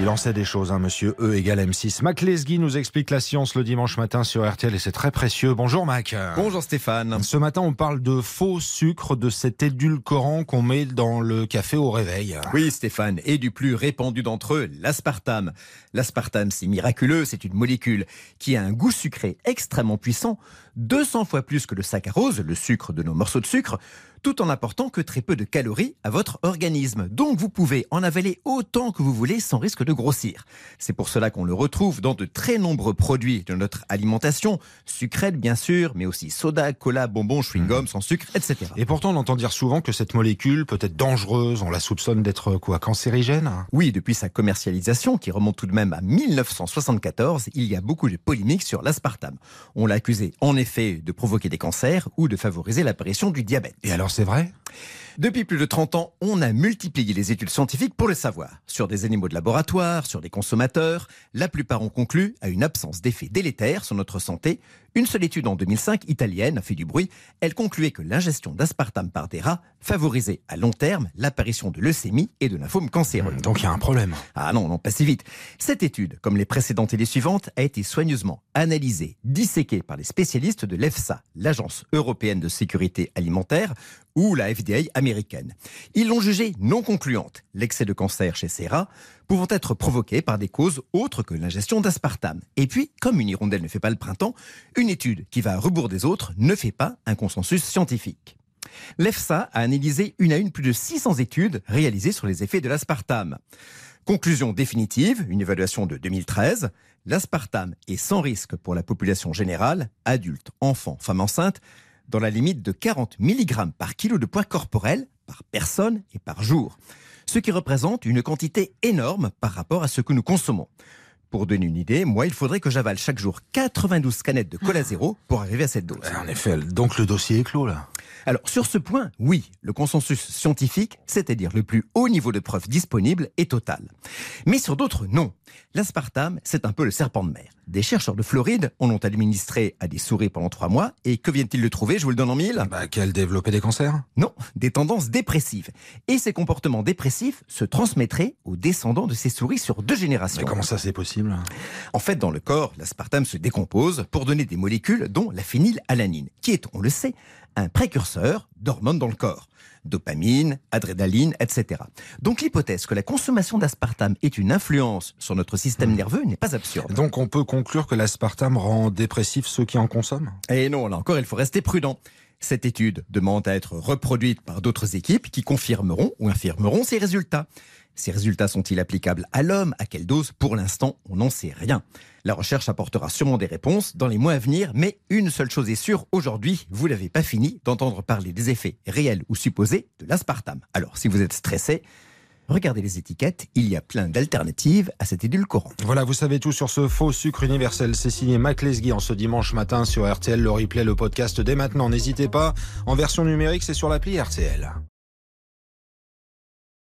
Il en sait des choses, hein, monsieur E égale M6. Mac Lesguy nous explique la science le dimanche matin sur RTL et c'est très précieux. Bonjour Mac. Bonjour Stéphane. Ce matin, on parle de faux sucre, de cet édulcorant qu'on met dans le café au réveil. Oui Stéphane, et du plus répandu d'entre eux, l'aspartame. L'aspartame, c'est miraculeux, c'est une molécule qui a un goût sucré extrêmement puissant, 200 fois plus que le saccharose, le sucre de nos morceaux de sucre, tout en apportant que très peu de calories à votre organisme. Donc vous pouvez en avaler autant que vous voulez sans risque de grossir. C'est pour cela qu'on le retrouve dans de très nombreux produits de notre alimentation, sucrètes bien sûr, mais aussi soda, cola, bonbons, chewing-gum sans sucre, etc. Et pourtant, on entend dire souvent que cette molécule peut être dangereuse. On la soupçonne d'être quoi Cancérigène Oui, depuis sa commercialisation, qui remonte tout de même à 1974, il y a beaucoup de polémiques sur l'aspartame. On l'a accusé en effet de provoquer des cancers ou de favoriser l'apparition du diabète. Et alors, c'est vrai? Depuis plus de 30 ans, on a multiplié les études scientifiques pour le savoir. Sur des animaux de laboratoire, sur des consommateurs, la plupart ont conclu à une absence d'effet délétère sur notre santé. Une seule étude en 2005, italienne, a fait du bruit. Elle concluait que l'ingestion d'aspartame par des rats favorisait à long terme l'apparition de leucémie et de lymphome cancéreux. Donc il y a un problème. Ah non, non, pas si vite. Cette étude, comme les précédentes et les suivantes, a été soigneusement analysée, disséquée par les spécialistes de l'EFSA, l'Agence européenne de sécurité alimentaire, ou la FDA américaine. Ils l'ont jugée non concluante, l'excès de cancer chez ces rats pouvant être provoqué par des causes autres que l'ingestion d'aspartame. Et puis, comme une hirondelle ne fait pas le printemps, une étude qui va à rebours des autres ne fait pas un consensus scientifique. L'EFSA a analysé une à une plus de 600 études réalisées sur les effets de l'aspartame. Conclusion définitive, une évaluation de 2013, l'aspartame est sans risque pour la population générale, adultes, enfants, femmes enceintes, dans la limite de 40 mg par kilo de poids corporel par personne et par jour, ce qui représente une quantité énorme par rapport à ce que nous consommons. Pour donner une idée, moi, il faudrait que j'avale chaque jour 92 canettes de cola zéro pour arriver à cette dose. En effet, donc le dossier est clos là. Alors, sur ce point, oui, le consensus scientifique, c'est-à-dire le plus haut niveau de preuve disponible, est total. Mais sur d'autres, non. L'aspartame, c'est un peu le serpent de mer. Des chercheurs de Floride en ont administré à des souris pendant trois mois, et que viennent-ils de trouver? Je vous le donne en mille Bah, qu'elle développait des cancers? Non, des tendances dépressives. Et ces comportements dépressifs se transmettraient aux descendants de ces souris sur deux générations. Mais comment ça c'est possible? En fait, dans le corps, l'aspartame se décompose pour donner des molécules dont la phénylalanine, qui est, on le sait, un précurseur d'hormones dans le corps. Dopamine, adrénaline, etc. Donc l'hypothèse que la consommation d'aspartame ait une influence sur notre système nerveux n'est pas absurde. Donc on peut conclure que l'aspartame rend dépressif ceux qui en consomment? Et non, là encore, il faut rester prudent. Cette étude demande à être reproduite par d'autres équipes qui confirmeront ou infirmeront ces résultats. Ces résultats sont-ils applicables à l'homme? À quelle dose? Pour l'instant, on n'en sait rien. La recherche apportera sûrement des réponses dans les mois à venir, mais une seule chose est sûre, aujourd'hui, vous n'avez pas fini d'entendre parler des effets réels ou supposés de l'aspartame. Alors, si vous êtes stressé, regardez les étiquettes, il y a plein d'alternatives à cet édulcorant. Voilà, vous savez tout sur ce faux sucre universel. C'est signé Mac en ce dimanche matin sur RTL. Le replay, le podcast dès maintenant. N'hésitez pas. En version numérique, c'est sur l'appli RTL.